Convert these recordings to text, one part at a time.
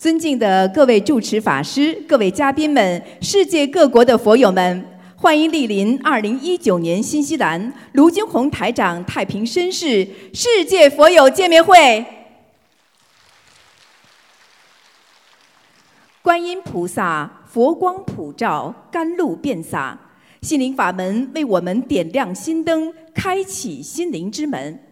尊敬的各位主持法师、各位嘉宾们、世界各国的佛友们，欢迎莅临二零一九年新西兰卢金红台长太平绅士世界佛友见面会。观音菩萨佛光普照，甘露遍洒，心灵法门为我们点亮心灯，开启心灵之门。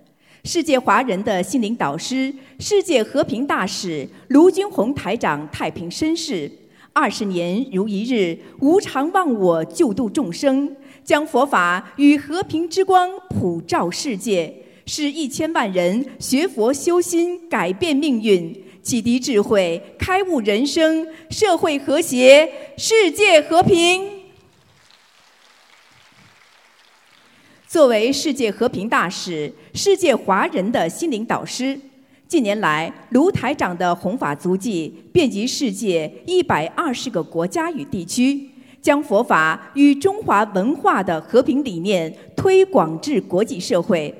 世界华人的心灵导师、世界和平大使卢军宏台长太平绅士，二十年如一日，无常忘我，救度众生，将佛法与和平之光普照世界，使一千万人学佛修心，改变命运，启迪智慧，开悟人生，社会和谐，世界和平。作为世界和平大使、世界华人的心灵导师，近年来卢台长的弘法足迹遍及世界一百二十个国家与地区，将佛法与中华文化的和平理念推广至国际社会。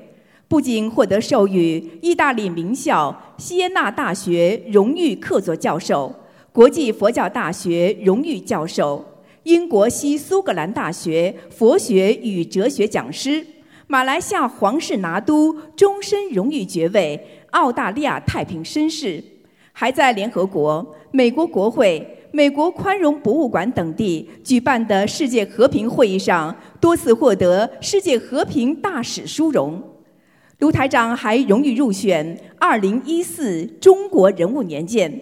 不仅获得授予意大利名校锡耶纳大学荣誉客座教授、国际佛教大学荣誉教授。英国西苏格兰大学佛学与哲学讲师，马来西亚皇室拿督终身荣誉爵位，澳大利亚太平绅士，还在联合国、美国国会、美国宽容博物馆等地举办的世界和平会议上多次获得世界和平大使殊荣。卢台长还荣誉入选二零一四中国人物年鉴，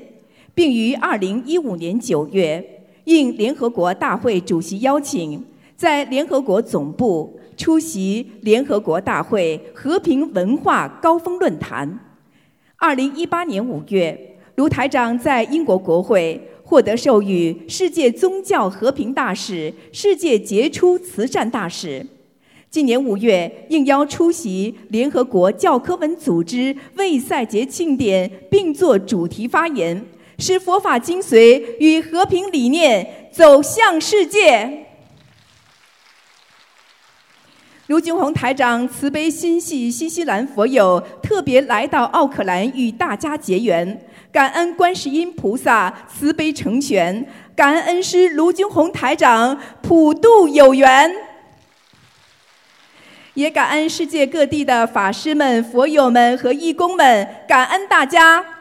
并于二零一五年九月。应联合国大会主席邀请，在联合国总部出席联合国大会和平文化高峰论坛。二零一八年五月，卢台长在英国国会获得授予世界宗教和平大使、世界杰出慈善大使。今年五月，应邀出席联合国教科文组织为赛节庆典，并作主题发言。使佛法精髓与和平理念走向世界。卢俊宏台长慈悲心系新西兰佛友，特别来到奥克兰与大家结缘，感恩观世音菩萨慈悲成全，感恩恩师卢俊宏台长普渡有缘，也感恩世界各地的法师们、佛友们和义工们，感恩大家。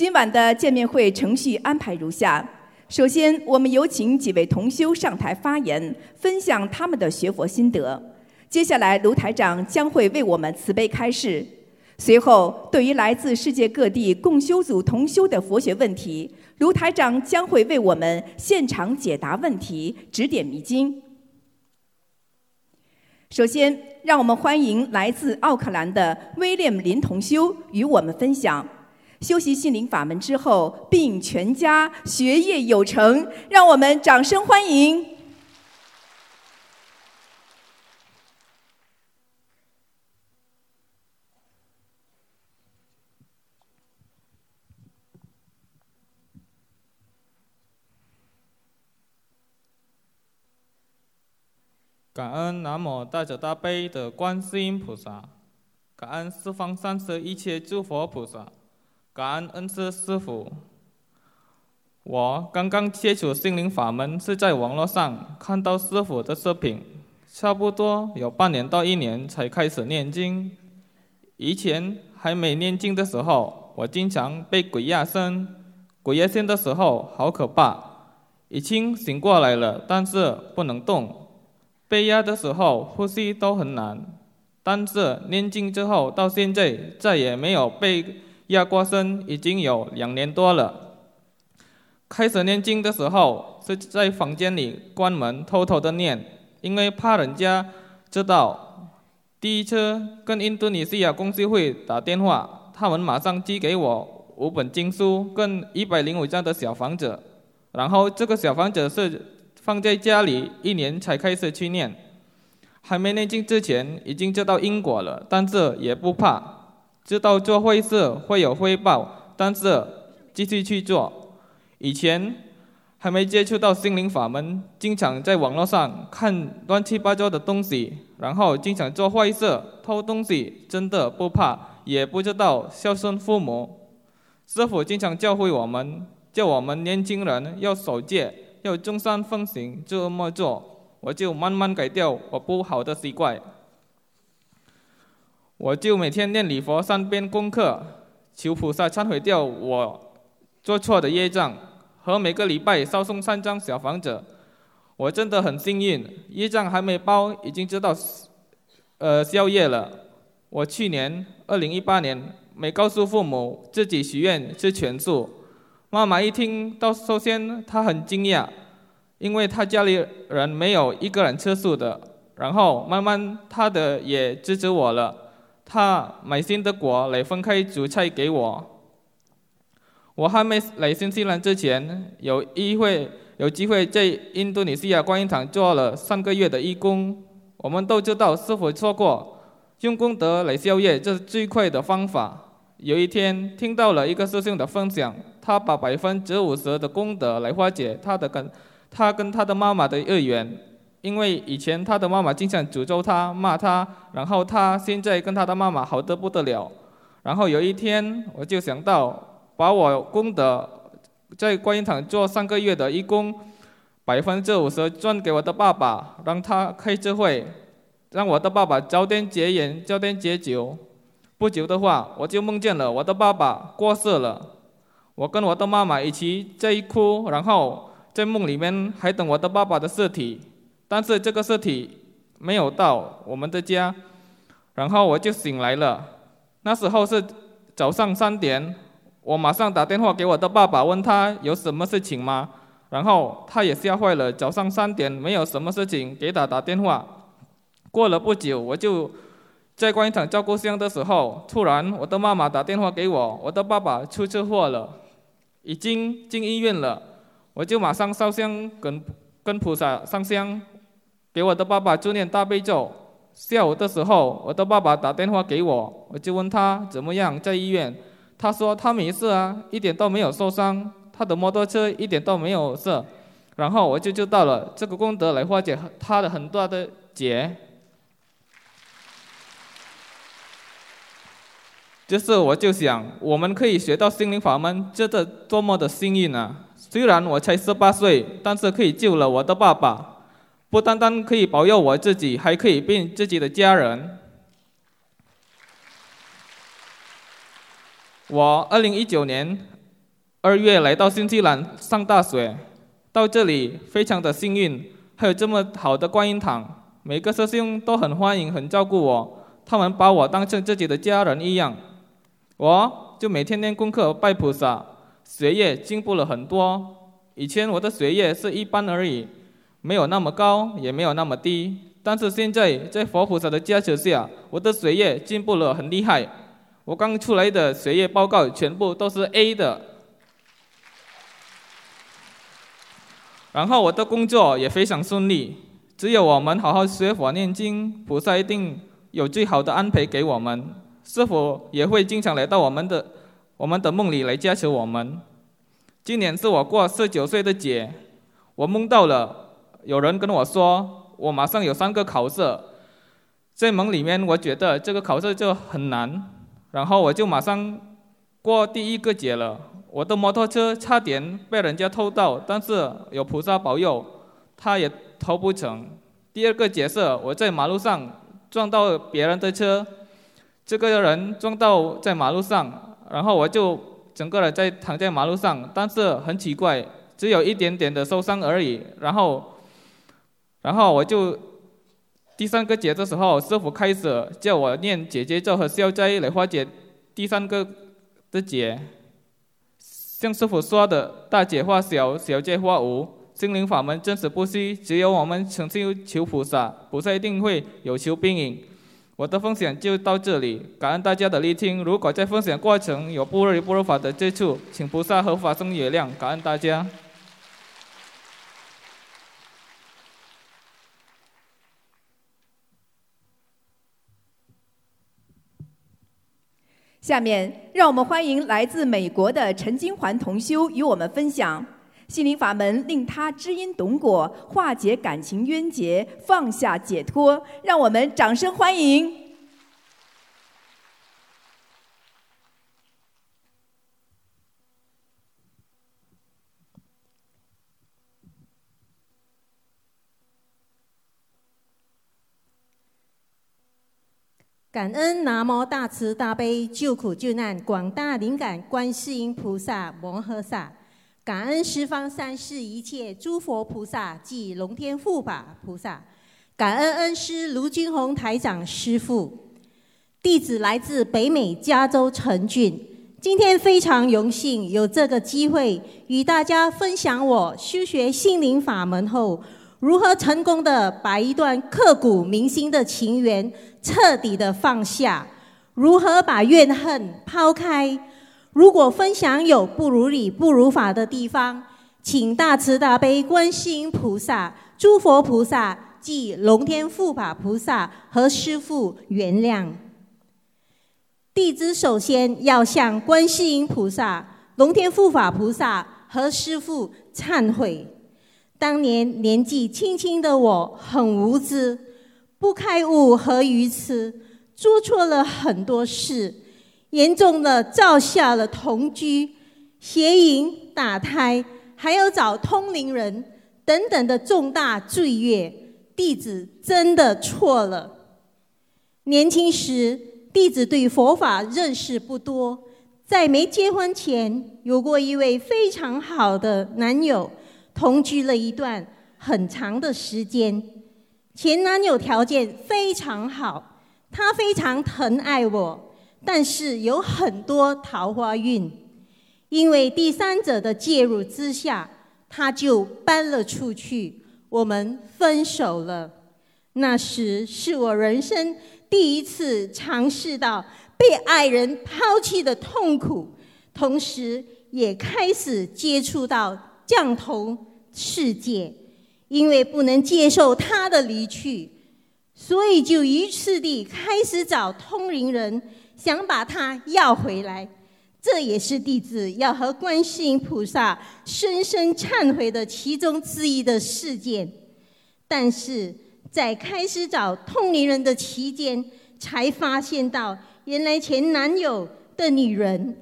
今晚的见面会程序安排如下：首先，我们有请几位同修上台发言，分享他们的学佛心得。接下来，卢台长将会为我们慈悲开示。随后，对于来自世界各地共修组同修的佛学问题，卢台长将会为我们现场解答问题，指点迷津。首先，让我们欢迎来自奥克兰的威廉林同修与我们分享。修习心灵法门之后，并全家学业有成，让我们掌声欢迎！感恩南无大慈大悲的观世音菩萨，感恩四方三世一切诸佛菩萨。感恩恩师师傅。我刚刚接触心灵法门，是在网络上看到师傅的视频，差不多有半年到一年才开始念经。以前还没念经的时候，我经常被鬼压身，鬼压身的时候好可怕。已经醒过来了，但是不能动。被压的时候呼吸都很难，但是念经之后到现在再也没有被。压过身已经有两年多了。开始念经的时候是在房间里关门偷偷的念，因为怕人家知道。第一次跟印度尼西亚公司会打电话，他们马上寄给我五本经书跟一百零五张的小房子，然后这个小房子是放在家里一年才开始去念。还没念经之前已经知道因果了，但是也不怕。知道做坏事会有回报，但是继续去做。以前还没接触到心灵法门，经常在网络上看乱七八糟的东西，然后经常做坏事、偷东西，真的不怕，也不知道孝顺父母。师傅经常教会我们，叫我们年轻人要守戒，要中山奉行，这么做。我就慢慢改掉我不好的习惯。我就每天念礼佛三遍功课，求菩萨忏悔掉我做错的业障，和每个礼拜烧送三张小房子。我真的很幸运，业障还没包，已经知道，呃，宵夜了。我去年二零一八年没告诉父母自己许愿吃全素，妈妈一听到，首先她很惊讶，因为她家里人没有一个人吃素的。然后慢慢她的也支持我了，他买新的果来分开煮菜给我。我还没来新西兰之前，有一会。有机会在印度尼西亚观音堂做了三个月的义工，我们都知道师傅说过，用功德来消业，这是最快的方法。有一天听到了一个师兄的分享，他把百分之五十的功德来化解他的跟他跟他的妈妈的恶缘，因为以前他的妈妈经常诅咒他、骂他，然后他现在跟他的妈妈好的不得了。然后有一天我就想到，把我功德。在观音堂做三个月的义工，百分之五十转给我的爸爸，让他开智慧，让我的爸爸早点结缘，早点解酒。不久的话，我就梦见了我的爸爸过世了，我跟我的妈妈一起在哭，然后在梦里面还等我的爸爸的尸体，但是这个尸体没有到我们的家，然后我就醒来了。那时候是早上三点。我马上打电话给我的爸爸，问他有什么事情吗？然后他也吓坏了。早上三点没有什么事情，给他打电话。过了不久，我就在观音堂照顾香的时候，突然我的妈妈打电话给我，我的爸爸出车祸了，已经进医院了。我就马上烧香，跟跟菩萨上香，给我的爸爸祝念大悲咒。下午的时候，我的爸爸打电话给我，我就问他怎么样，在医院。他说他没事啊，一点都没有受伤，他的摩托车一点都没有事，然后我就知道了这个功德来化解他的很多的劫。就是我就想，我们可以学到心灵法门，真的多么的幸运啊！虽然我才十八岁，但是可以救了我的爸爸，不单单可以保佑我自己，还可以变自己的家人。我二零一九年二月来到新西兰上大学，到这里非常的幸运，还有这么好的观音堂，每个师兄都很欢迎、很照顾我，他们把我当成自己的家人一样。我就每天练功课、拜菩萨，学业进步了很多。以前我的学业是一般而已，没有那么高，也没有那么低，但是现在在佛菩萨的加持下，我的学业进步了很厉害。我刚出来的学业报告全部都是 A 的，然后我的工作也非常顺利。只有我们好好学佛念经，菩萨一定有最好的安排给我们。师傅也会经常来到我们的我们的梦里来加持我们。今年是我过十九岁的节，我梦到了有人跟我说，我马上有三个考试，在梦里面我觉得这个考试就很难。然后我就马上过第一个节了，我的摩托车差点被人家偷到，但是有菩萨保佑，他也偷不成。第二个节是我在马路上撞到别人的车，这个人撞到在马路上，然后我就整个人在躺在马路上，但是很奇怪，只有一点点的受伤而已。然后，然后我就。第三个节的时候，师傅开始叫我念姐姐咒和消灾来化解第三个的劫。像师傅说的，大姐化小，小姐化无，心灵法门真实不虚。只有我们诚心求菩萨，菩萨一定会有求必应。我的分享就到这里，感恩大家的聆听。如果在分享过程有不如不如法的接触，请菩萨和法僧原谅，感恩大家。下面，让我们欢迎来自美国的陈金环同修与我们分享心灵法门，令他知因懂果，化解感情冤结，放下解脱。让我们掌声欢迎。感恩南无大慈大悲救苦救难广大灵感观世音菩萨摩诃萨，感恩十方三世一切诸佛菩萨及龙天护法菩萨，感恩恩师卢军宏台长师父。弟子来自北美加州陈俊。今天非常荣幸有这个机会与大家分享我修学心灵法门后，如何成功的把一段刻骨铭心的情缘彻底的放下，如何把怨恨抛开。如果分享有不如理不如法的地方，请大慈大悲观世音菩萨、诸佛菩萨及龙天护法菩萨和师父原谅。弟子首先要向观世音菩萨、龙天护法菩萨和师父忏悔。当年年纪轻轻的我，很无知，不开悟和愚痴，做错了很多事，严重的造下了同居、邪淫、打胎，还有找通灵人等等的重大罪业。弟子真的错了。年轻时。弟子对佛法认识不多，在没结婚前有过一位非常好的男友，同居了一段很长的时间。前男友条件非常好，他非常疼爱我，但是有很多桃花运。因为第三者的介入之下，他就搬了出去，我们分手了。那时是我人生。第一次尝试到被爱人抛弃的痛苦，同时也开始接触到降头世界。因为不能接受他的离去，所以就一次地开始找通灵人，想把他要回来。这也是弟子要和观世音菩萨深深忏悔的其中之一的事件。但是。在开始找通灵人的期间，才发现到原来前男友的女人，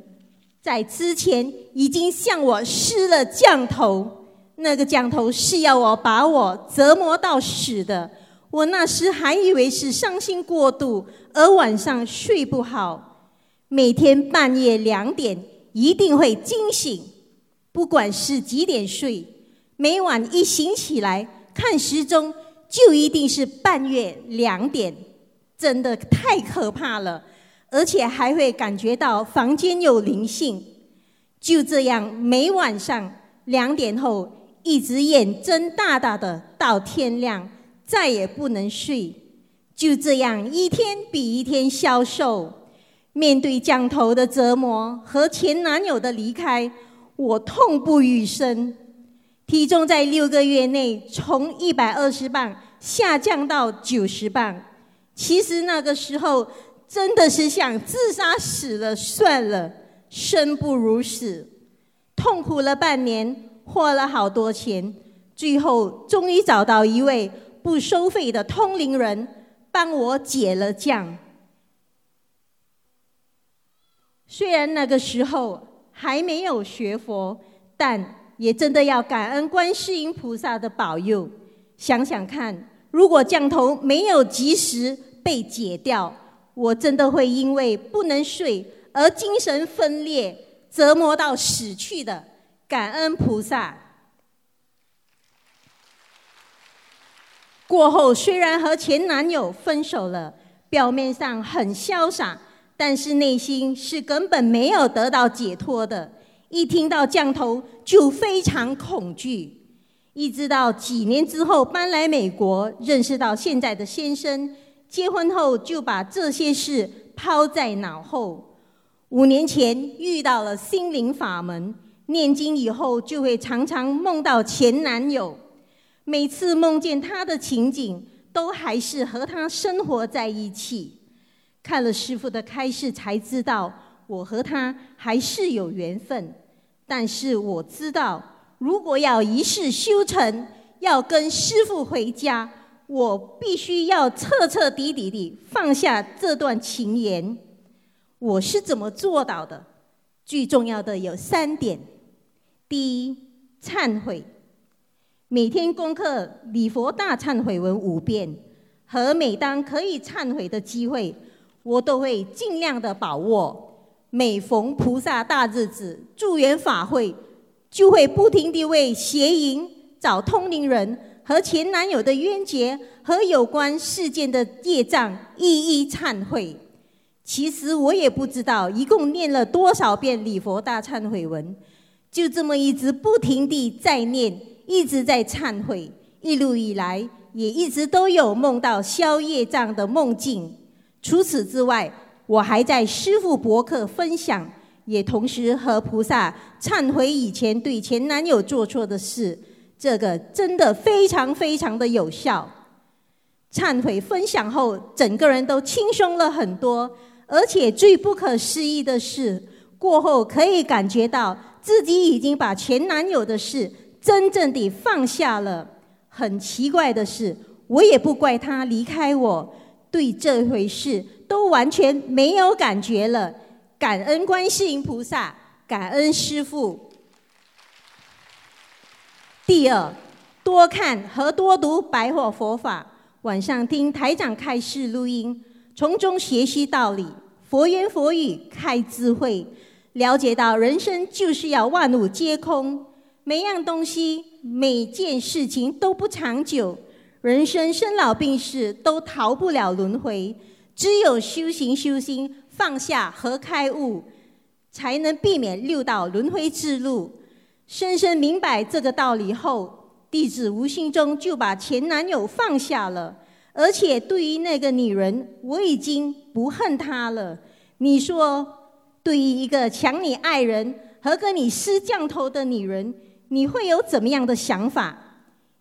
在之前已经向我施了降头。那个降头是要我把我折磨到死的。我那时还以为是伤心过度，而晚上睡不好，每天半夜两点一定会惊醒，不管是几点睡，每晚一醒起来看时钟。就一定是半夜两点，真的太可怕了，而且还会感觉到房间有灵性。就这样，每晚上两点后，一直眼睁大大的到天亮，再也不能睡。就这样，一天比一天消瘦。面对降头的折磨和前男友的离开，我痛不欲生。体重在六个月内从一百二十磅下降到九十磅，其实那个时候真的是想自杀死了算了，生不如死，痛苦了半年，花了好多钱，最后终于找到一位不收费的通灵人，帮我解了降。虽然那个时候还没有学佛，但。也真的要感恩观世音菩萨的保佑。想想看，如果降头没有及时被解掉，我真的会因为不能睡而精神分裂，折磨到死去的。感恩菩萨。过后虽然和前男友分手了，表面上很潇洒，但是内心是根本没有得到解脱的。一听到降头就非常恐惧，一直到几年之后搬来美国，认识到现在的先生，结婚后就把这些事抛在脑后。五年前遇到了心灵法门，念经以后就会常常梦到前男友，每次梦见他的情景，都还是和他生活在一起。看了师傅的开示，才知道。我和他还是有缘分，但是我知道，如果要一世修成，要跟师傅回家，我必须要彻彻底底地放下这段情缘。我是怎么做到的？最重要的有三点：第一，忏悔，每天功课礼佛大忏悔文五遍，和每当可以忏悔的机会。我都会尽量的把握。每逢菩萨大日子、助缘法会，就会不停地为邪淫、找通灵人和前男友的冤结和有关事件的业障一一忏悔。其实我也不知道一共念了多少遍礼佛大忏悔文，就这么一直不停地在念，一直在忏悔。一路以来，也一直都有梦到消业障的梦境。除此之外，我还在师父博客分享，也同时和菩萨忏悔以前对前男友做错的事，这个真的非常非常的有效。忏悔分享后，整个人都轻松了很多，而且最不可思议的是，过后可以感觉到自己已经把前男友的事真正地放下了。很奇怪的是，我也不怪他离开我，对这回事。都完全没有感觉了，感恩观世音菩萨，感恩师父。第二，多看和多读白话佛法，晚上听台长开示录音，从中学习道理，佛言佛语开智慧，了解到人生就是要万物皆空，每样东西、每件事情都不长久，人生生老病死都逃不了轮回。只有修行修心放下和开悟，才能避免六道轮回之路。深深明白这个道理后，弟子无形中就把前男友放下了。而且对于那个女人，我已经不恨她了。你说，对于一个抢你爱人和跟你撕降头的女人，你会有怎么样的想法？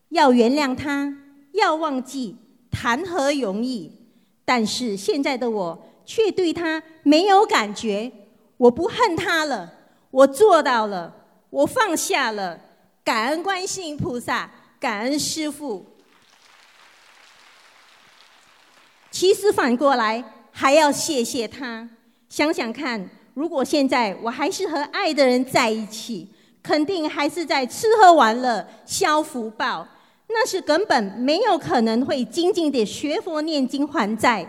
要原谅她，要忘记，谈何容易？但是现在的我却对她没有感觉，我不恨她了，我做到了，我放下了，感恩观世音菩萨，感恩师父。其实反过来还要谢谢他。想想看，如果现在我还是和爱的人在一起，肯定还是在吃喝玩乐消福报。那是根本没有可能会静静的学佛念经还债，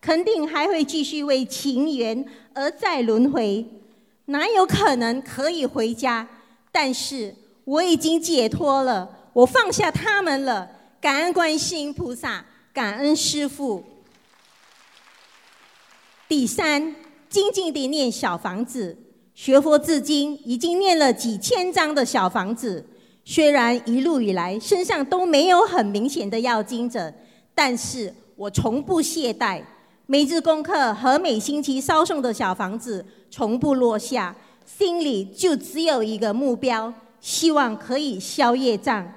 肯定还会继续为情缘而再轮回，哪有可能可以回家？但是我已经解脱了，我放下他们了，感恩观世音菩萨，感恩师父。第三，静静地念小房子，学佛至今已经念了几千张的小房子。虽然一路以来身上都没有很明显的要经者，但是我从不懈怠，每日功课和每星期烧送的小房子从不落下，心里就只有一个目标，希望可以消业障，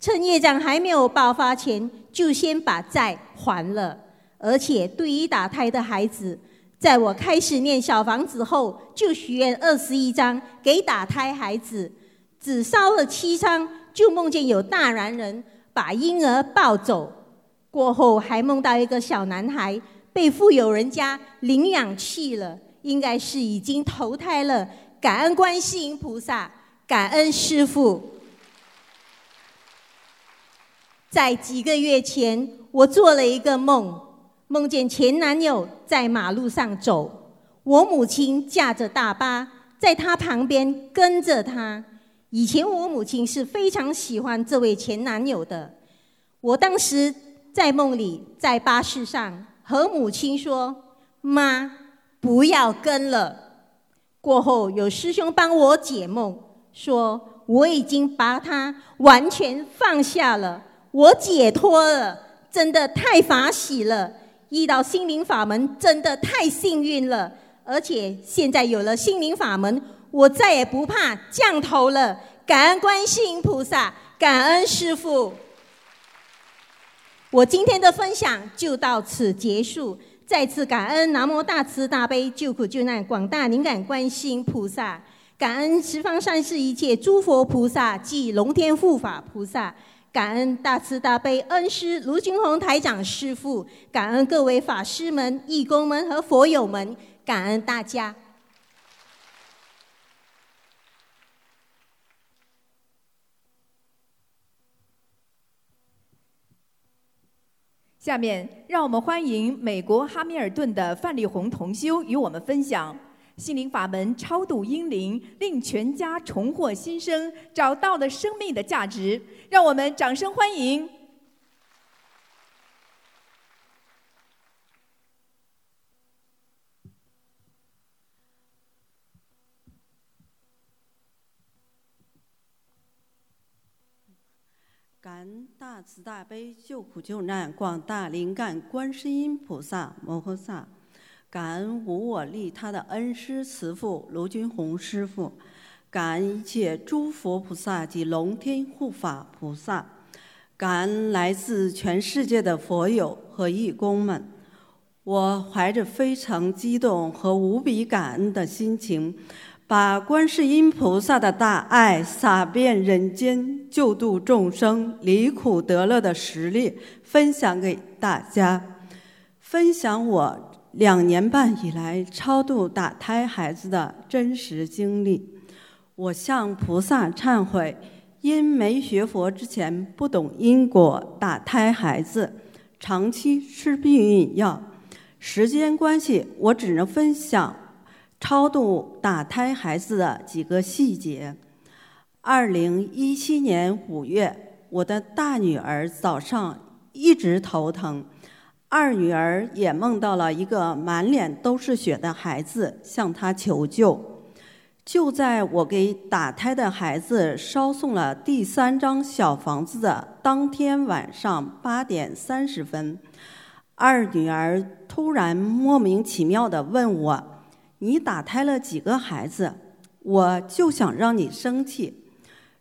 趁业障还没有爆发前，就先把债还了。而且对于打胎的孩子，在我开始念小房子后，就许愿二十一张给打胎孩子。只烧了七张，就梦见有大男人把婴儿抱走。过后还梦到一个小男孩被富有人家领养去了，应该是已经投胎了。感恩观世音菩萨，感恩师父。在几个月前，我做了一个梦，梦见前男友在马路上走，我母亲驾着大巴，在他旁边跟着他。以前我母亲是非常喜欢这位前男友的。我当时在梦里，在巴士上和母亲说：“妈，不要跟了。”过后有师兄帮我解梦，说我已经把他完全放下了，我解脱了，真的太法喜了！遇到心灵法门真的太幸运了，而且现在有了心灵法门。我再也不怕降头了，感恩观世音菩萨，感恩师父。我今天的分享就到此结束，再次感恩南无大慈大悲救苦救难广大灵感观世音菩萨，感恩十方三世一切诸佛菩萨及龙天护法菩萨，感恩大慈大悲恩师卢军宏台长师父，感恩各位法师们、义工们和佛友们，感恩大家。下面，让我们欢迎美国哈密尔顿的范丽红同修与我们分享心灵法门超度英灵，令全家重获新生，找到了生命的价值。让我们掌声欢迎。感恩大慈大悲救苦救难广大灵感观世音菩萨摩诃萨，感恩无我利他的恩师慈父卢军宏师傅，感恩一切诸佛菩萨及龙天护法菩萨，感恩来自全世界的佛友和义工们。我怀着非常激动和无比感恩的心情。把观世音菩萨的大爱洒遍人间，救度众生离苦得乐的实力分享给大家，分享我两年半以来超度打胎孩子的真实经历。我向菩萨忏悔，因没学佛之前不懂因果，打胎孩子长期吃避孕药。时间关系，我只能分享。超度打胎孩子的几个细节。二零一七年五月，我的大女儿早上一直头疼，二女儿也梦到了一个满脸都是血的孩子向她求救。就在我给打胎的孩子烧送了第三张小房子的当天晚上八点三十分，二女儿突然莫名其妙地问我。你打胎了几个孩子？我就想让你生气，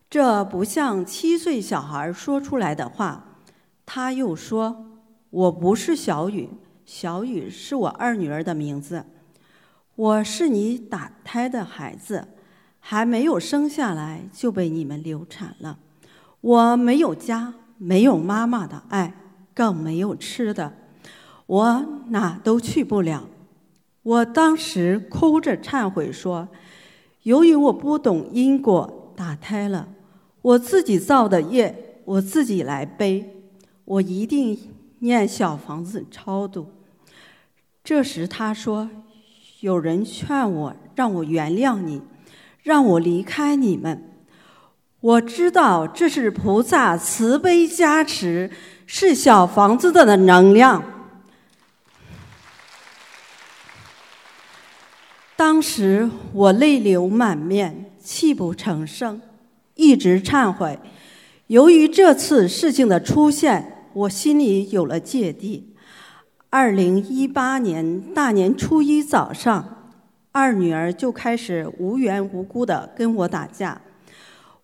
这不像七岁小孩说出来的话。他又说：“我不是小雨，小雨是我二女儿的名字。我是你打胎的孩子，还没有生下来就被你们流产了。我没有家，没有妈妈的爱，更没有吃的，我哪都去不了。”我当时哭着忏悔说：“由于我不懂因果，打胎了，我自己造的业，我自己来背。我一定念小房子超度。”这时他说：“有人劝我，让我原谅你，让我离开你们。我知道这是菩萨慈悲加持，是小房子的能量。”当时我泪流满面，泣不成声，一直忏悔。由于这次事情的出现，我心里有了芥蒂。二零一八年大年初一早上，二女儿就开始无缘无故的跟我打架。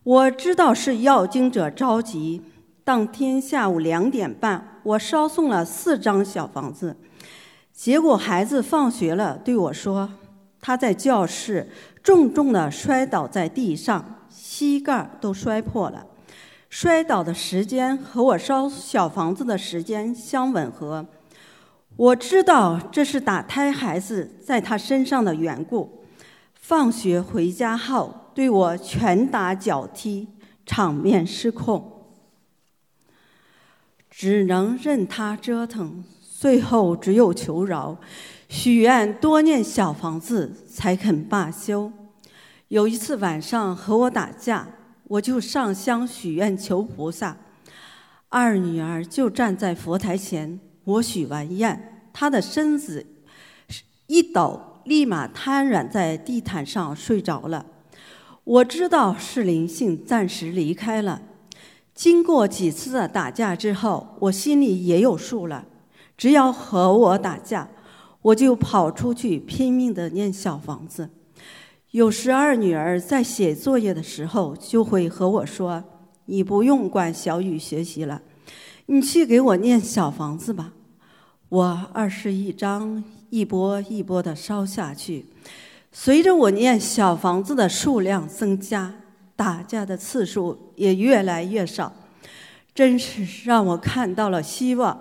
我知道是要经者着急。当天下午两点半，我捎送了四张小房子，结果孩子放学了对我说。他在教室重重的摔倒在地上，膝盖都摔破了。摔倒的时间和我烧小房子的时间相吻合。我知道这是打胎孩子在他身上的缘故。放学回家后，对我拳打脚踢，场面失控，只能任他折腾。最后只有求饶。许愿多念小房子才肯罢休。有一次晚上和我打架，我就上香许愿求菩萨。二女儿就站在佛台前，我许完愿，她的身子一抖，立马瘫软在地毯上睡着了。我知道是灵性暂时离开了。经过几次的打架之后，我心里也有数了。只要和我打架。我就跑出去拼命的念小房子，有时二女儿在写作业的时候，就会和我说：“你不用管小雨学习了，你去给我念小房子吧。”我二十一章一波一波的烧下去，随着我念小房子的数量增加，打架的次数也越来越少，真是让我看到了希望。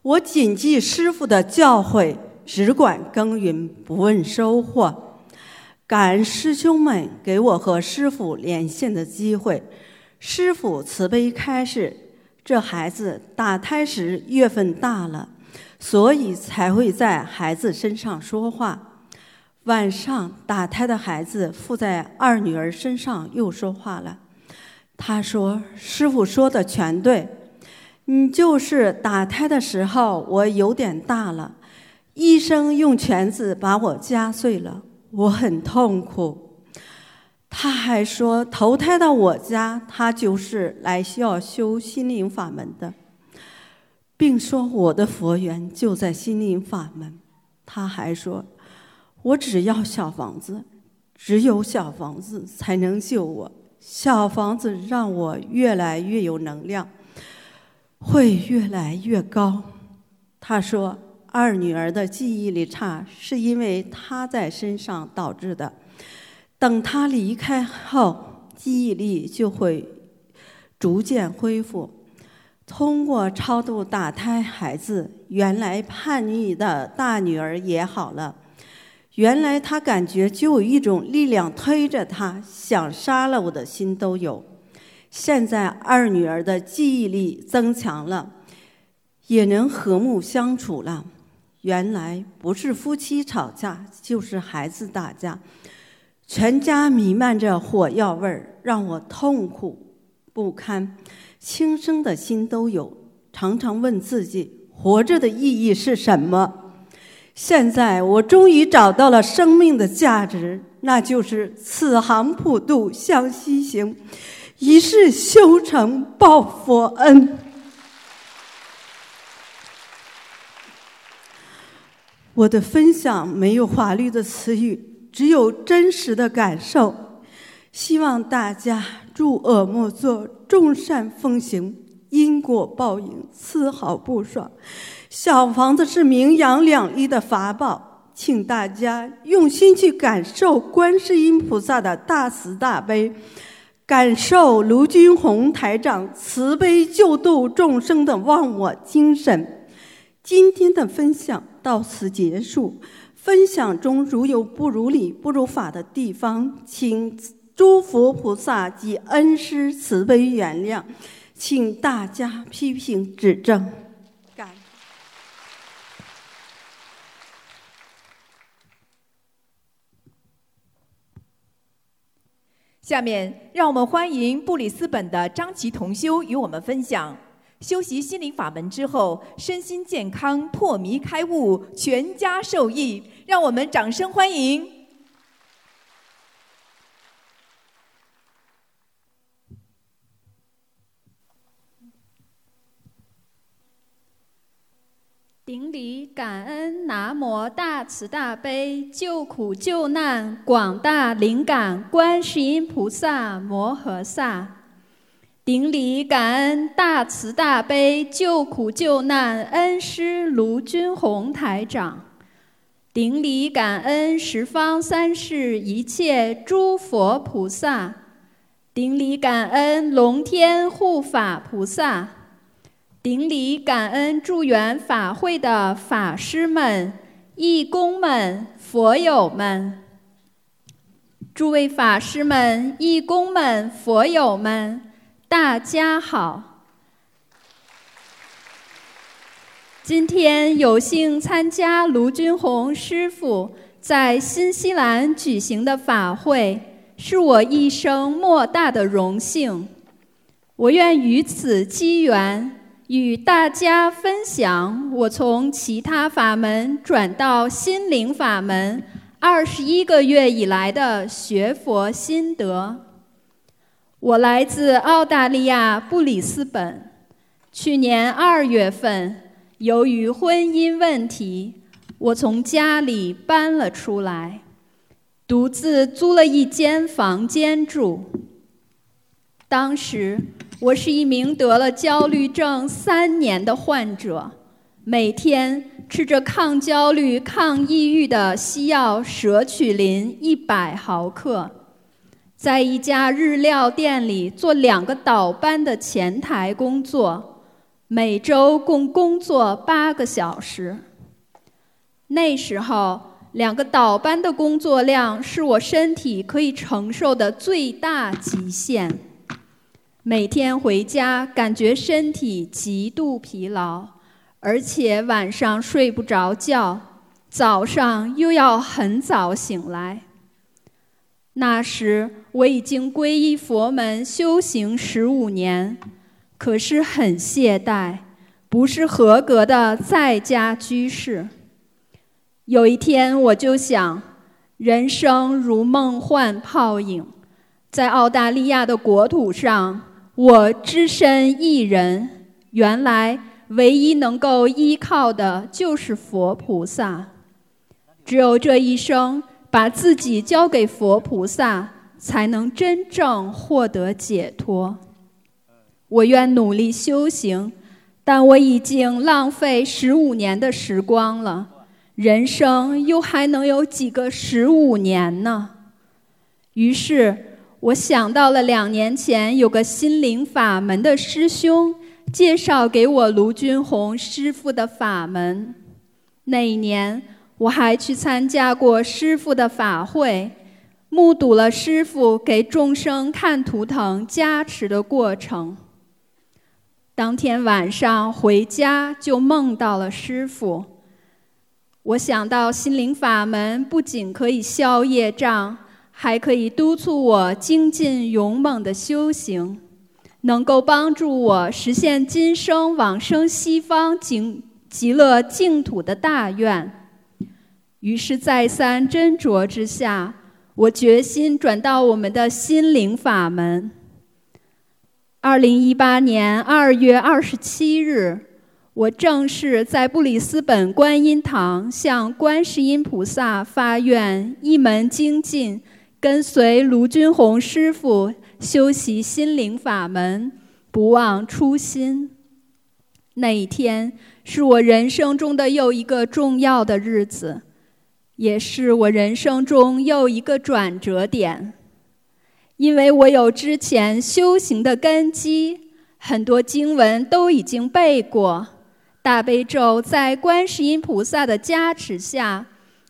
我谨记师傅的教诲。只管耕耘，不问收获。感恩师兄们给我和师傅连线的机会。师傅慈悲开示，这孩子打胎时月份大了，所以才会在孩子身上说话。晚上打胎的孩子附在二女儿身上又说话了。他说：“师傅说的全对，你就是打胎的时候我有点大了，医生用钳子把我夹碎了，我很痛苦。”他还说：“投胎到我家，他就是来需要修心灵法门的，并说我的佛缘就在心灵法门。”他还说。我只要小房子，只有小房子才能救我。小房子让我越来越有能量，会越来越高。他说，二女儿的记忆力差是因为她在身上导致的，等她离开后，记忆力就会逐渐恢复。通过超度打胎孩子，原来叛逆的大女儿也好了。原来他感觉就有一种力量推着他，想杀了我的心都有。现在二女儿的记忆力增强了，也能和睦相处了。原来不是夫妻吵架，就是孩子打架，全家弥漫着火药味儿，让我痛苦不堪，轻生的心都有。常常问自己，活着的意义是什么？现在我终于找到了生命的价值，那就是此行普渡向西行，一世修成报佛恩。我的分享没有华丽的词语，只有真实的感受。希望大家诸恶莫作，众善奉行，因果报应丝毫不爽。小房子是名扬两利的法宝，请大家用心去感受观世音菩萨的大慈大悲，感受卢军宏台长慈悲救度众生的忘我精神。今天的分享到此结束。分享中如有不如理、不如法的地方，请诸佛菩萨及恩师慈悲原谅，请大家批评指正。下面，让我们欢迎布里斯本的张琪同修与我们分享：修习心灵法门之后，身心健康、破迷开悟，全家受益。让我们掌声欢迎。顶礼感恩南无大慈大悲救苦救难广大灵感观世音菩萨摩诃萨。顶礼感恩大慈大悲救苦救难恩师卢军宏台长。顶礼感恩十方三世一切诸佛菩萨。顶礼感恩龙天护法菩萨。顶礼感恩助缘法会的法师们、义工们、佛友们，诸位法师们、义工们、佛友们，大家好！今天有幸参加卢军宏师傅在新西兰举行的法会，是我一生莫大的荣幸。我愿与此机缘。与大家分享我从其他法门转到心灵法门二十一个月以来的学佛心得。我来自澳大利亚布里斯本，去年二月份，由于婚姻问题，我从家里搬了出来，独自租了一间房间住。当时。我是一名得了焦虑症三年的患者，每天吃着抗焦虑、抗抑郁的西药舍曲林一百毫克，在一家日料店里做两个倒班的前台工作，每周共工作八个小时。那时候，两个倒班的工作量是我身体可以承受的最大极限。每天回家感觉身体极度疲劳，而且晚上睡不着觉，早上又要很早醒来。那时我已经皈依佛门修行十五年，可是很懈怠，不是合格的在家居士。有一天我就想，人生如梦幻泡影，在澳大利亚的国土上，我只身一人，原来唯一能够依靠的就是佛菩萨，只有这一生。把自己交给佛菩萨，才能真正获得解脱。我愿努力修行，但我已经浪费十五年的时光了。人生又还能有几个十五年呢？于是，我想到了两年前有个心灵法门的师兄介绍给我卢军宏师傅的法门。那一年。我还去参加过师傅的法会，目睹了师傅给众生看图腾加持的过程。当天晚上回家就梦到了师傅。我想到心灵法门不仅可以消业障，还可以督促我精进勇猛的修行，能够帮助我实现今生往生西方极极乐净土的大愿。于是，再三斟酌之下，我决心转到我们的心灵法门。二零一八年二月二十七日，我正式在布里斯本观音堂向观世音菩萨发愿，一门精进，跟随卢军宏师傅修习心灵法门，不忘初心。那一天是我人生中的又一个重要的日子。也是我人生中又一个转折点，因为我有之前修行的根基，很多经文都已经背过，大悲咒在观世音菩萨的加持下，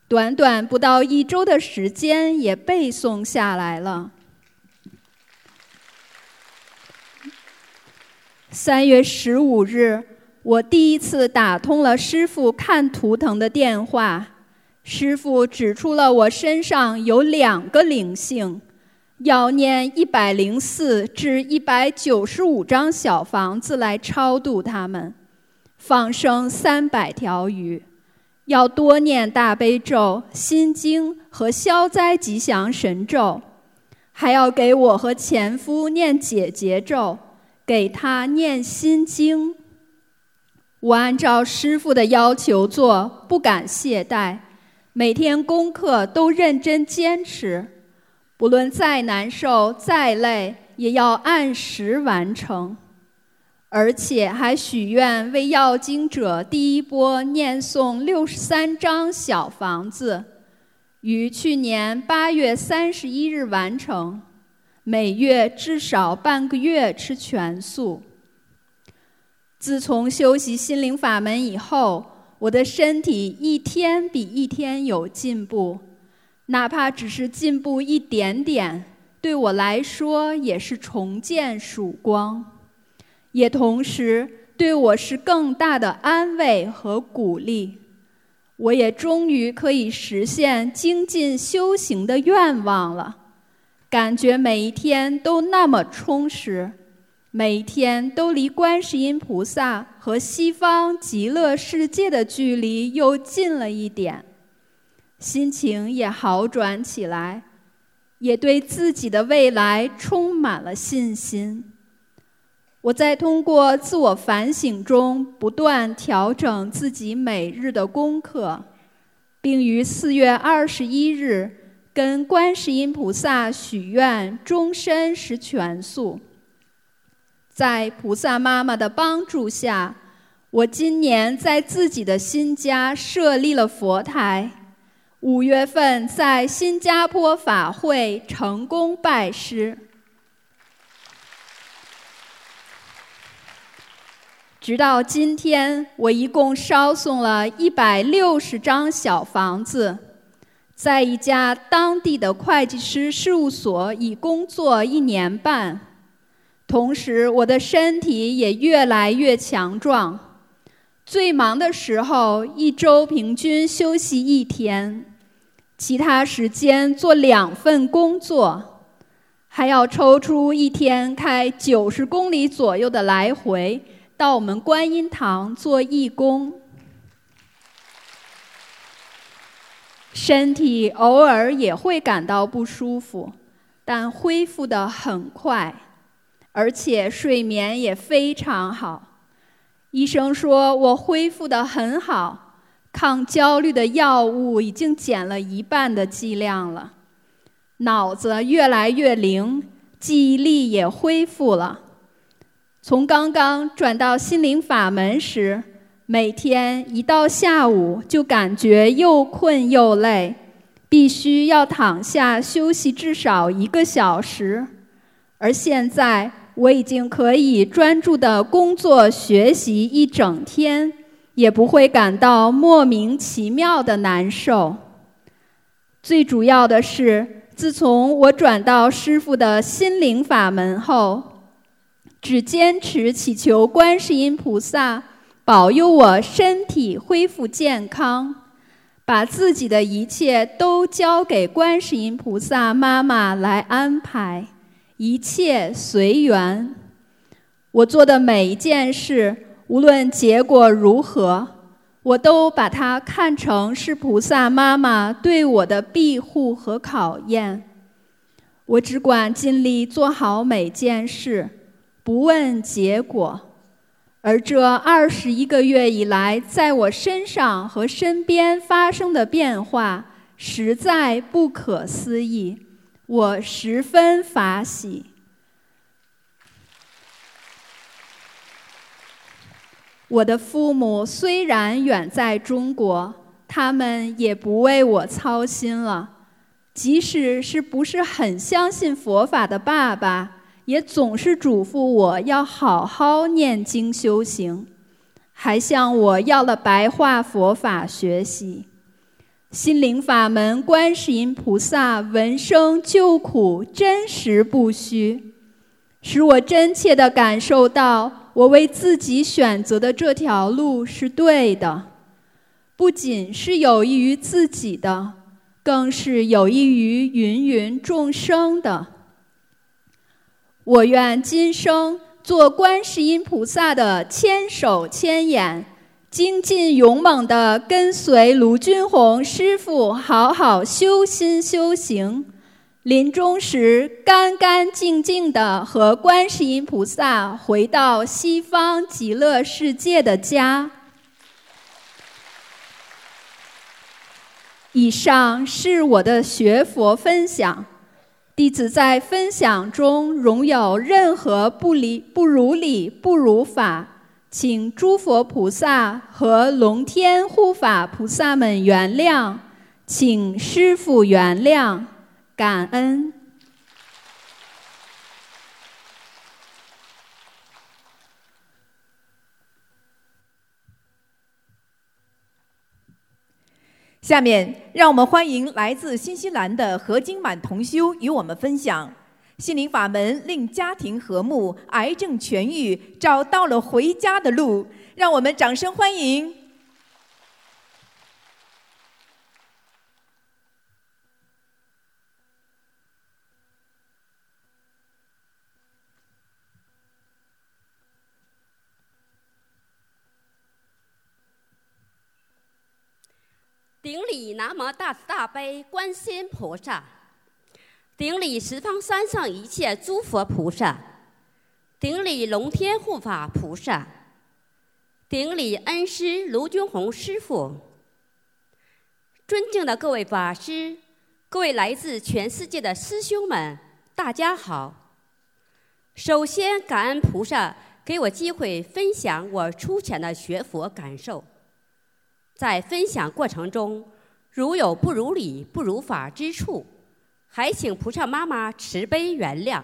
短短不到一周的时间也背诵下来了。三月十五日，我第一次打通了师傅看图腾的电话。师傅指出了我身上有两个灵性，要念一百零四至一百九十五张小房子来超度他们，放生三百条鱼，要多念大悲咒、心经和消灾吉祥神咒，还要给我和前夫念解结咒，给他念心经。我按照师傅的要求做，不敢懈怠。每天功课都认真坚持，不论再难受再累，也要按时完成，而且还许愿为要经者第一波念诵六十三张小房子，于去年八月三十一日完成，每月至少半个月吃全素。自从修习心灵法门以后。我的身体一天比一天有进步，哪怕只是进步一点点，对我来说也是重见曙光，也同时对我是更大的安慰和鼓励。我也终于可以实现精进修行的愿望了，感觉每一天都那么充实。每天都离观世音菩萨和西方极乐世界的距离又近了一点，心情也好转起来，也对自己的未来充满了信心。我在通过自我反省中不断调整自己每日的功课，并于四月二十一日跟观世音菩萨许愿，终身食全素。在菩萨妈妈的帮助下，我今年在自己的新家设立了佛台。五月份在新加坡法会成功拜师，直到今天，我一共烧送了一百六十张小房子，在一家当地的会计师事务所已工作一年半。同时我的身体也越来越强壮。最忙的时候，一周平均休息一天，其他时间做两份工作，还要抽出一天开九十公里左右的来回到我们观音堂做义工。身体偶尔也会感到不舒服，但恢复的很快，而且睡眠也非常好。医生说我恢复的很好，抗焦虑的药物已经减了一半的剂量了，脑子越来越灵，记忆力也恢复了。从刚刚转到心灵法门时。每天一到下午就感觉又困又累，必须要躺下休息至少一个小时。而现在我已经可以专注的工作学习一整天，也不会感到莫名其妙的难受。最主要的是，自从我转到师父的心灵法门后，只坚持祈求观世音菩萨。保佑我身体恢复健康，把自己的一切都交给观世音菩萨妈妈来安排，一切随缘。我做的每一件事，无论结果如何，我都把它看成是菩萨妈妈对我的庇护和考验。我只管尽力做好每件事，不问结果。而这二十一个月以来，在我身上和身边发生的变化，实在不可思议，我十分法喜。我的父母虽然远在中国，他们也不为我操心了，即使是不是很相信佛法的爸爸。也总是嘱咐我要好好念经修行，还向我要了白话佛法学习。心灵法门，观世音菩萨闻声救苦，真实不虚，使我真切的感受到，我为自己选择的这条路是对的，不仅是有益于自己的，更是有益于芸芸众生的。我愿今生做观世音菩萨的千手千眼，精进勇猛地跟随卢军宏师傅好好修心修行，临终时干干净净地和观世音菩萨回到西方极乐世界的家。以上是我的学佛分享。弟子在分享中，容有任何不理、不如理、不如法，请诸佛菩萨和龙天护法菩萨们原谅，请师父原谅，感恩。下面，让我们欢迎来自新西兰的何金满同修与我们分享：心灵法门令家庭和睦，癌症痊愈，找到了回家的路。让我们掌声欢迎。顶礼南无大慈大悲观世音菩萨，顶礼十方三圣一切诸佛菩萨，顶礼龙天护法菩萨，顶礼恩师卢军宏师傅。尊敬的各位法师，各位来自全世界的师兄们，大家好。首先感恩菩萨给我机会分享我出浅的学佛感受。在分享过程中，如有不如理、不如法之处，还请菩萨妈妈慈悲原谅，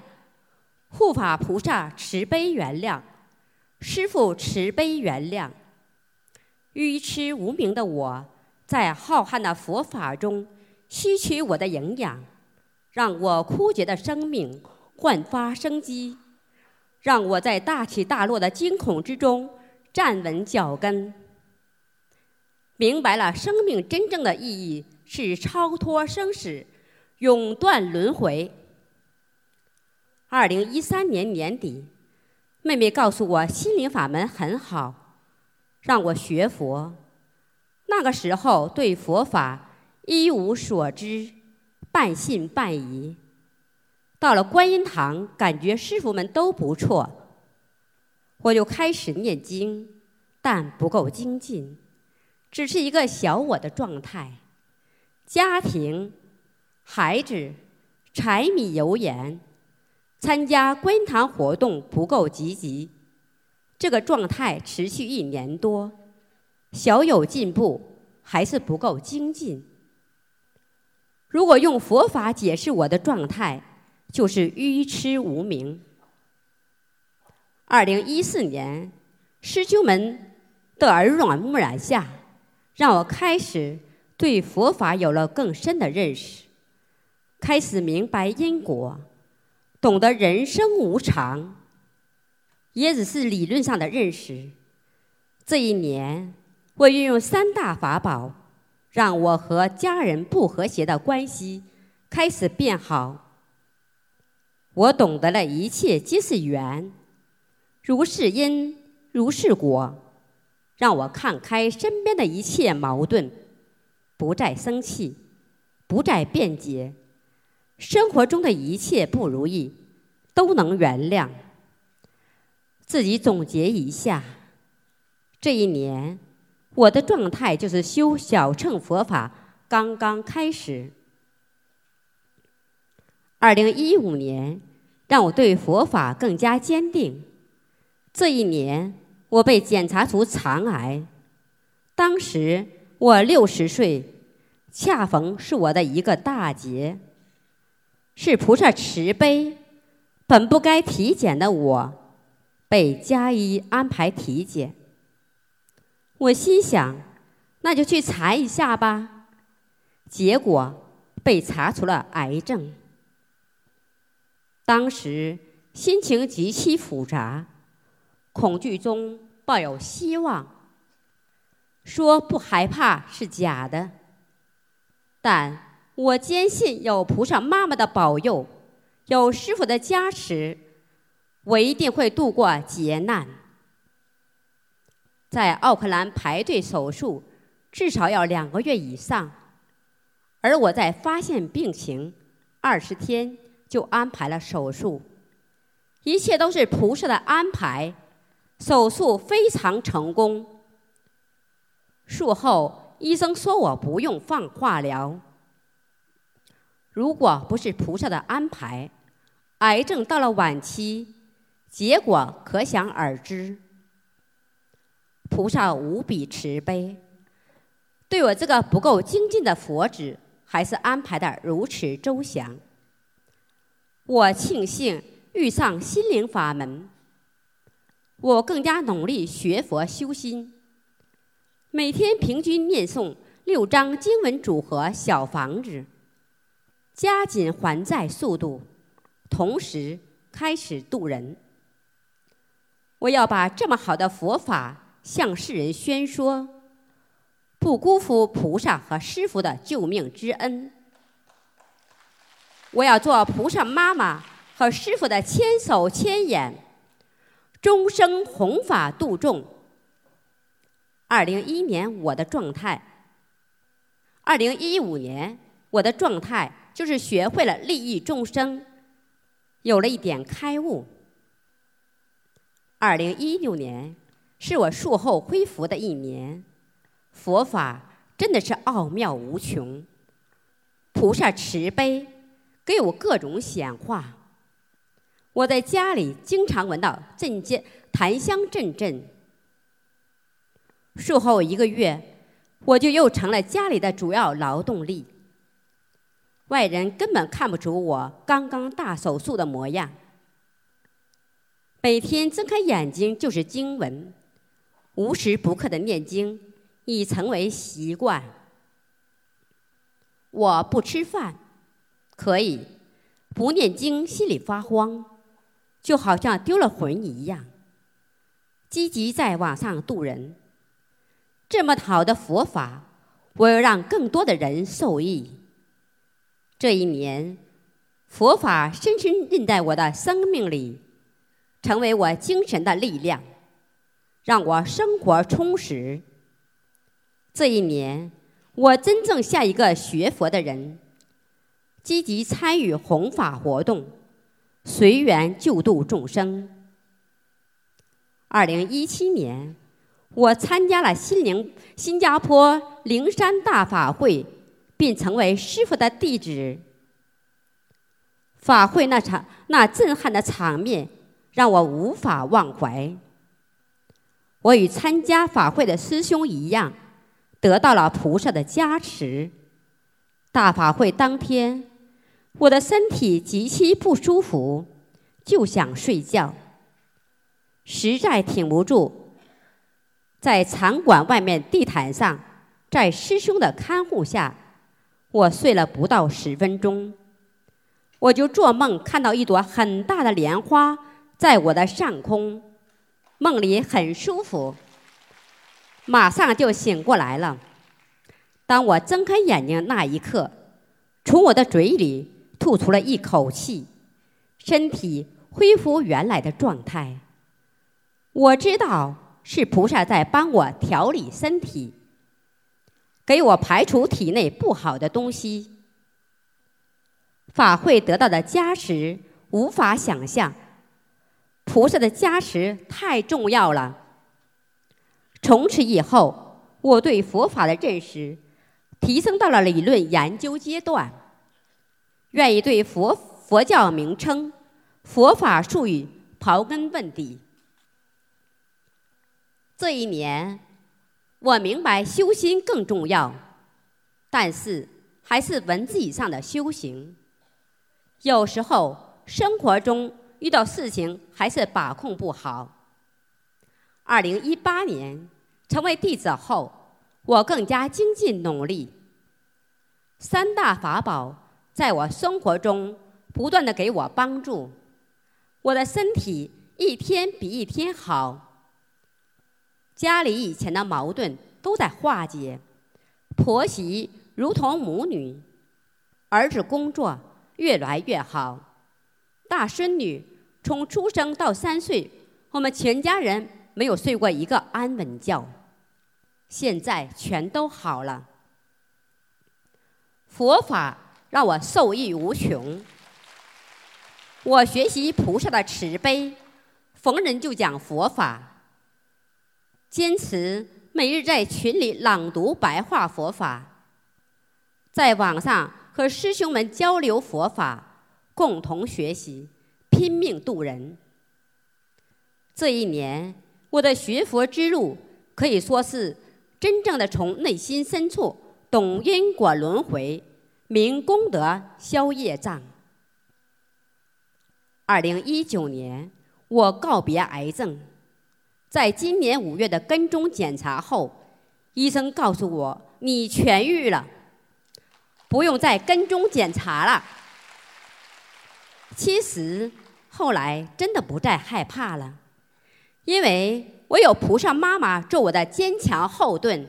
护法菩萨慈悲原谅，师父慈悲原谅。愚痴无明的我，在浩瀚的佛法中吸取我的营养，让我枯竭的生命焕发生机，让我在大起大落的惊恐之中站稳脚跟，明白了生命真正的意义是超脱生死，永断轮回。二零一三年年底，妹妹告诉我心灵法门很好，让我学佛。那个时候对佛法一无所知，半信半疑。到了观音堂，感觉师傅们都不错，我就开始念经，但不够精进，只是一个小我的状态。家庭、孩子、柴米油盐。参加观堂活动不够积极，这个状态持续一年多，小有进步，还是不够精进。如果用佛法解释我的状态，就是愚痴无明。二零一四年，师兄们的耳软目染下，让我开始对佛法有了更深的认识，开始明白因果。懂得人生无常，也只是理论上的认识。这一年，我运用三大法宝，让我和家人不和谐的关系开始变好。我懂得了一切皆是缘，如是因，如是果，让我看开身边的一切矛盾，不再生气，不再辩解。生活中的一切不如意，都能原谅。自己总结一下，这一年我的状态就是修小乘佛法刚刚开始。二零一五年让我对佛法更加坚定。这一年我被检查出肠癌，当时我六十岁，恰逢是我的一个大劫。是菩萨慈悲，本不该体检的我，被加一安排体检。我心想，那就去查一下吧。结果被查出了癌症。当时心情极其复杂，恐惧中抱有希望。说不害怕是假的，但。我坚信有菩萨妈妈的保佑，有师傅的加持，我一定会度过劫难。在奥克兰排队手术，至少要两个月以上，而我在发现病情二十天就安排了手术，一切都是菩萨的安排，手术非常成功。术后医生说我不用放化疗。如果不是菩萨的安排，癌症到了晚期，结果可想而知。菩萨无比慈悲，对我这个不够精进的佛子，还是安排的如此周详。我庆幸遇上心灵法门，我更加努力学佛修心，每天平均念诵六章经文组合小房子。加紧还债速度，同时开始渡人。我要把这么好的佛法向世人宣说，不辜负菩萨和师傅的救命之恩。我要做菩萨妈妈和师傅的千手千眼，终生弘法度众。二零一年我的状态，二零一五年我的状态。就是学会了利益众生，有了一点开悟。二零一六年是我术后恢复的一年，佛法真的是奥妙无穷，菩萨慈悲给我各种显化。我在家里经常闻到阵间檀香阵阵。术后一个月，我就又成了家里的主要劳动力。外人根本看不出我刚刚大手术的模样。每天睁开眼睛就是经文，无时不刻的念经已成为习惯。我不吃饭，可以不念经心里发慌，就好像丢了魂一样，积极在网上渡人。这么好的佛法，我要让更多的人受益。这一年，佛法深深印在我的生命里，成为我精神的力量，让我生活充实。这一年，我真正像一个学佛的人，积极参与弘法活动，随缘救度众生。二零一七年。我参加了新灵新加坡灵山大法会，并成为师傅的弟子。法会那场那震撼的场面让我无法忘怀。我与参加法会的师兄一样，得到了菩萨的加持。大法会当天，我的身体极其不舒服，就想睡觉，实在挺不住。在场馆外面地毯上，在师兄的看护下，我睡了不到十分钟，我就做梦看到一朵很大的莲花在我的上空，梦里很舒服，马上就醒过来了。当我睁开眼睛那一刻，从我的嘴里吐出了一口气，身体恢复原来的状态。我知道。是菩萨在帮我调理身体，给我排除体内不好的东西。法会得到的加持无法想象，菩萨的加持太重要了。从此以后，我对佛法的认识提升到了理论研究阶段，愿意对佛佛教名称、佛法术语刨根问底。这一年，我明白修心更重要，但是还是文字以上的修行。有时候生活中遇到事情还是把控不好。二零一八年成为弟子后，我更加精进努力。三大法宝在我生活中不断的给我帮助，我的身体一天比一天好。家里以前的矛盾都在化解，婆媳如同母女，儿子工作越来越好，大孙女从出生到三岁，我们全家人没有睡过一个安稳觉，现在全都好了。佛法让我受益无穷，我学习菩萨的慈悲，逢人就讲佛法。坚持每日在群里朗读白话佛法，在网上和师兄们交流佛法，共同学习，拼命度人。这一年，我的学佛之路可以说是真正的从内心深处懂因果轮回、明功德、消业障。二零一九年，我告别癌症。在今年五月的跟踪检查后，医生告诉我你痊愈了，不用再跟踪检查了。其实后来真的不再害怕了，因为我有菩萨妈妈做我的坚强后盾，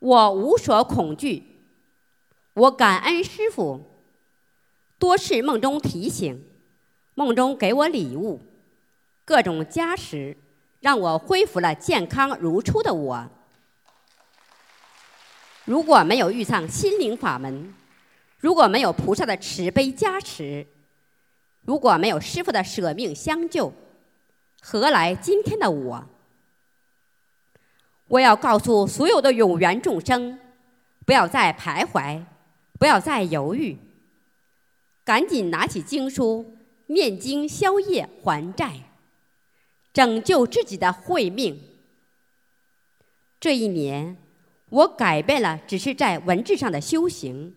我无所恐惧。我感恩师傅，多次梦中提醒，梦中给我礼物，各种加持。让我恢复了健康如初的我。如果没有遇上心灵法门，如果没有菩萨的慈悲加持，如果没有师傅的舍命相救，何来今天的我？我要告诉所有的有缘众生，不要再徘徊，不要再犹豫，赶紧拿起经书，念经消业还债。拯救自己的慧命。这一年，我改变了只是在文字上的修行，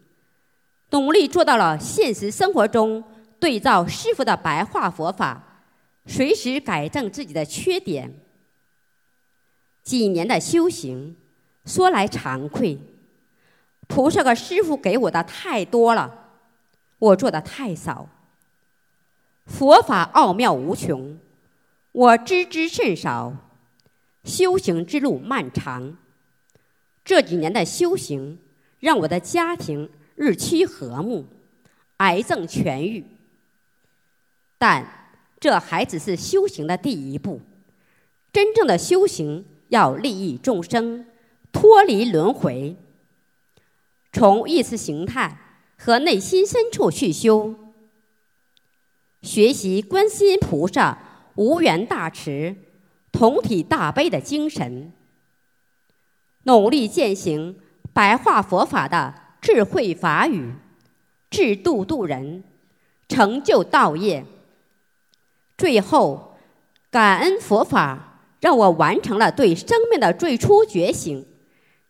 努力做到了现实生活中对照师傅的白话佛法，随时改正自己的缺点。几年的修行，说来惭愧，菩萨和师傅给我的太多了，我做的太少。佛法奥妙无穷，我知之甚少。修行之路漫长，这几年的修行让我的家庭日趋和睦，癌症痊愈。但这还只是修行的第一步，真正的修行要利益众生，脱离轮回，从意识形态和内心深处去修，学习观世音菩萨无缘大慈。同体大悲的精神，努力践行白话佛法的智慧法语，智度度人，成就道业。最后，感恩佛法让我完成了对生命的最初觉醒，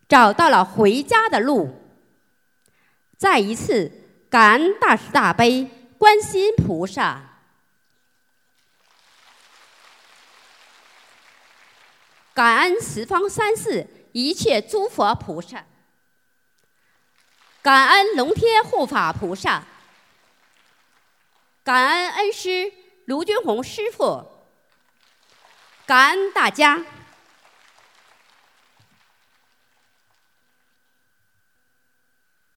找到了回家的路。再一次感恩大慈大悲观世音菩萨。感恩十方三世一切诸佛菩萨，感恩龙天护法菩萨，感恩恩师卢俊宏师傅，感恩大家。